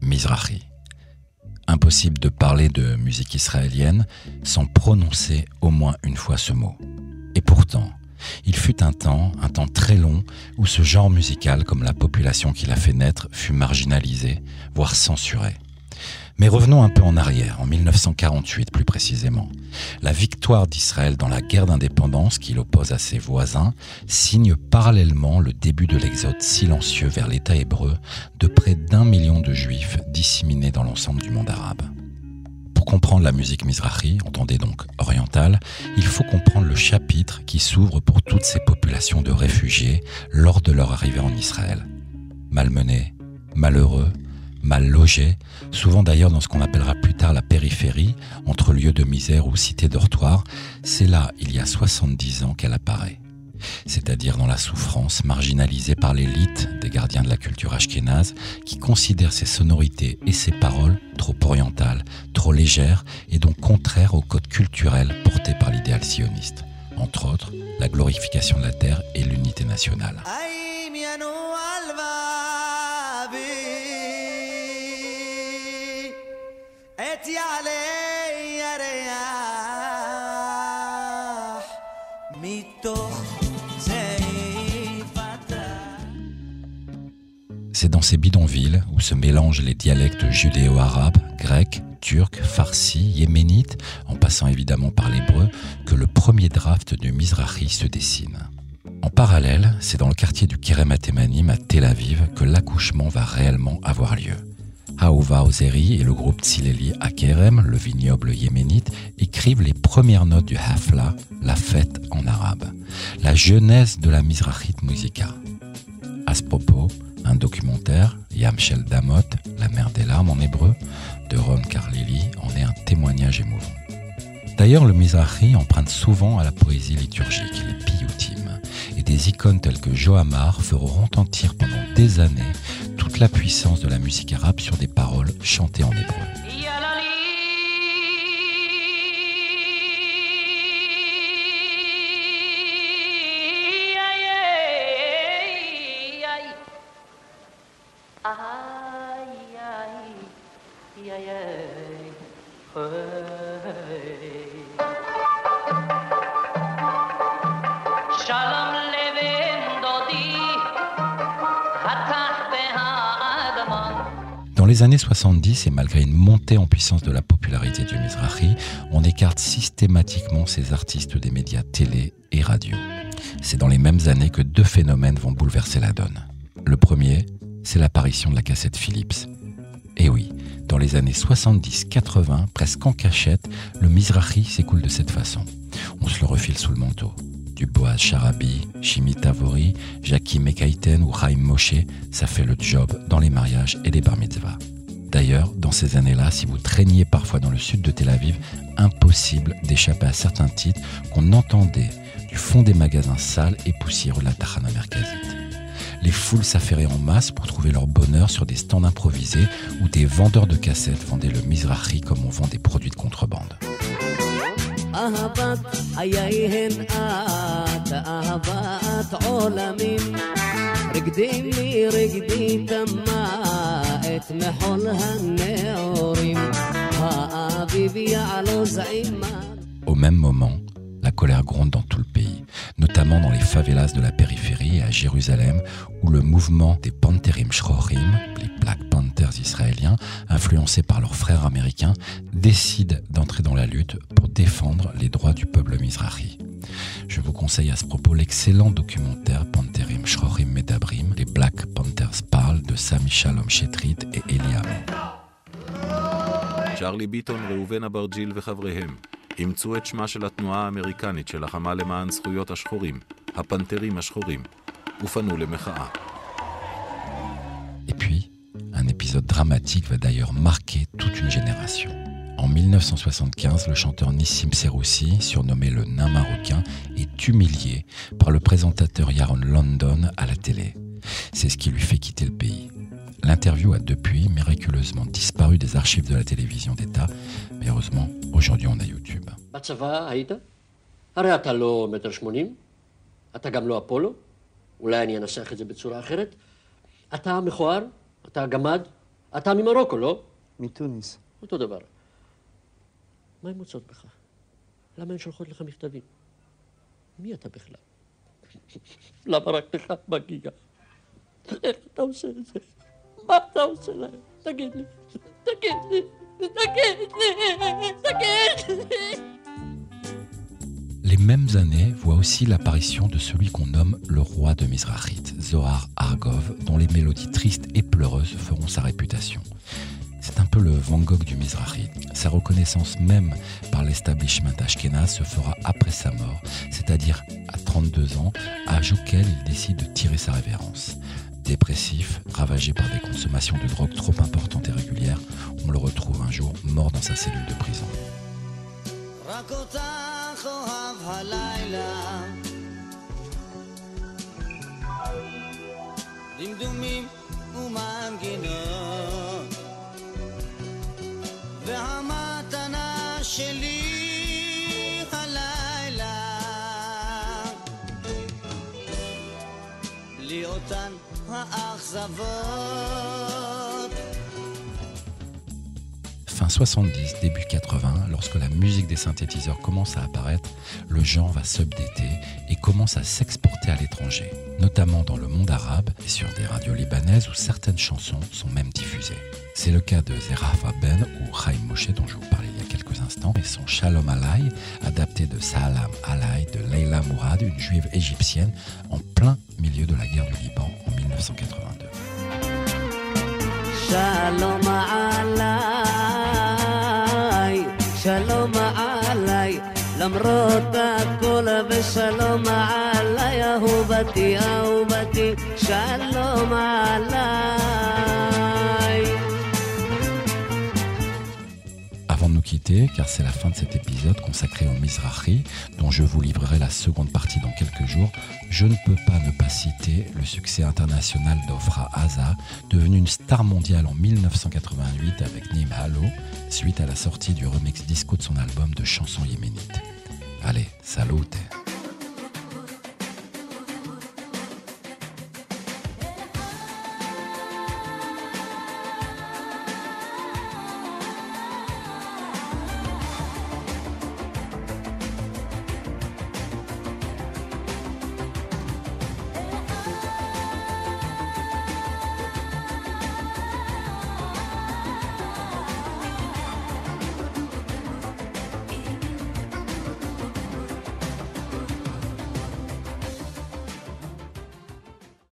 Mizrahi. Impossible de parler de musique israélienne sans prononcer au moins une fois ce mot. Et pourtant, il fut un temps, un temps très long, où ce genre musical, comme la population qui l'a fait naître, fut marginalisé, voire censuré. Mais revenons un peu en arrière, en 1948 plus précisément. La victoire d'Israël dans la guerre d'indépendance qu'il oppose à ses voisins signe parallèlement le début de l'exode silencieux vers l'État hébreu de près d'un million de juifs disséminés dans l'ensemble du monde arabe. Pour comprendre la musique mizrahi, entendez donc orientale, il faut comprendre le chapitre qui s'ouvre pour toutes ces populations de réfugiés lors de leur arrivée en Israël. Malmenés, malheureux, mal logée, souvent d'ailleurs dans ce qu'on appellera plus tard la périphérie, entre lieux de misère ou cités dortoirs, c'est là, il y a 70 ans, qu'elle apparaît. C'est-à-dire dans la souffrance, marginalisée par l'élite des gardiens de la culture ashkénaze, qui considèrent ses sonorités et ses paroles trop orientales, trop légères et donc contraires au code culturel porté par l'idéal sioniste. Entre autres, la glorification de la terre et l'unité nationale. C'est dans ces bidonvilles où se mélangent les dialectes judéo-arabes, grecs, turcs, farsis, yéménites, en passant évidemment par l'hébreu, que le premier draft du Mizrahi se dessine. En parallèle, c'est dans le quartier du Kerem Atemanim à Tel Aviv que l'accouchement va réellement avoir lieu. Aouva Ozeri et le groupe Tsileli Akerem, le vignoble yéménite, écrivent les premières notes du Hafla, la fête en arabe, la jeunesse de la Mizrahite Musica. À ce propos, un documentaire, Yamshel Damot, La mer des larmes en hébreu, de Ron Carlili, en est un témoignage émouvant. D'ailleurs, le Mizrahi emprunte souvent à la poésie liturgique, les piyutim, et des icônes telles que Johamar feront retentir pendant des années toute la puissance de la musique arabe sur des paroles chantées en hébreu. Dans les années 70, et malgré une montée en puissance de la popularité du Mizrahi, on écarte systématiquement ces artistes des médias télé et radio. C'est dans les mêmes années que deux phénomènes vont bouleverser la donne. Le premier, c'est l'apparition de la cassette Philips. Et oui, dans les années 70-80, presque en cachette, le Mizrahi s'écoule de cette façon. On se le refile sous le manteau. Du Boaz Sharabi, Shimi Tavori, Jackie Mekaiten ou Chaim Moshe, ça fait le job dans les mariages et les bar mitzvahs. D'ailleurs, dans ces années-là, si vous traîniez parfois dans le sud de Tel Aviv, impossible d'échapper à certains titres qu'on entendait du fond des magasins sales et poussiéreux de la Tahana Merkazite. Les foules s'affairaient en masse pour trouver leur bonheur sur des stands improvisés où des vendeurs de cassettes vendaient le Mizrahi comme on vend des produits de contrebande. Au même moment, colère gronde dans tout le pays, notamment dans les favelas de la périphérie et à Jérusalem, où le mouvement des Panterim Shrorim, les Black Panthers israéliens, influencés par leurs frères américains, décident d'entrer dans la lutte pour défendre les droits du peuple mizrahi. Je vous conseille à ce propos l'excellent documentaire Panterim Shrorim Medabrim, les Black Panthers parlent de Sami Shalom Shetrit et Eliam. צ'רלי ביטון, ראובן אברג'יל וחבריהם אימצו את שמה של התנועה האמריקנית שלחמה למען זכויות השחורים, הפנתרים השחורים, ופנו למחאה. Et puis, un épisode dramatique va d'ailleurs marquer toute une génération. En 1975, le chanteur Nissim Seroussi, surnommé le nain marocain, est humilié par le présentateur Yaron London à la télé. C'est ce qui lui fait quitter le pays. L'interview a depuis miraculeusement disparu des archives de la télévision d'État, mais heureusement, aujourd'hui on a YouTube. בצבא היית? הרי אתה לא מטר שמונים, אתה גם לא אפולו, אולי אני אנסח את זה בצורה אחרת. אתה מכוער, אתה גמד? אתה ממרוקו, לא? מתוניס. אותו דבר. מה הן מוצאות בך? למה הן שולחות לך מכתבים? מי אתה בכלל? למה רק לך מגיע? איך אתה עושה את זה? Les mêmes années voient aussi l'apparition de celui qu'on nomme le roi de Mizrachit, Zohar Argov, dont les mélodies tristes et pleureuses feront sa réputation. C'est un peu le Van Gogh du Mizrahi. Sa reconnaissance même par l'establishment ashkénaze se fera après sa mort, c'est-à-dire à 32 ans, âge auquel il décide de tirer sa révérence. Dépressif, ravagé par des consommations de drogue trop importantes et régulières, on le retrouve un jour mort dans sa cellule de prison. Fin 70, début 80, lorsque la musique des synthétiseurs commence à apparaître, le genre va s'updater et commence à s'exporter à l'étranger, notamment dans le monde arabe et sur des radios libanaises où certaines chansons sont même diffusées. C'est le cas de Zerafa Ben ou Chaim Moshe dont je vous parlais il y a quelques instants et son Shalom Alay, adapté de Salam Alay de Leila Mourad, une juive égyptienne en plein milieu de la guerre du Liban en 1982. Shalom Alay, Shalom Alay, למרות הכל ושלום עליי אהובתי אהובתי שלום עליי quitter car c'est la fin de cet épisode consacré au Mizrahi dont je vous livrerai la seconde partie dans quelques jours, je ne peux pas ne pas citer le succès international d'Ofra Haza, devenu une star mondiale en 1988 avec Nim Halo, suite à la sortie du remix disco de son album de chansons yéménites. Allez, salute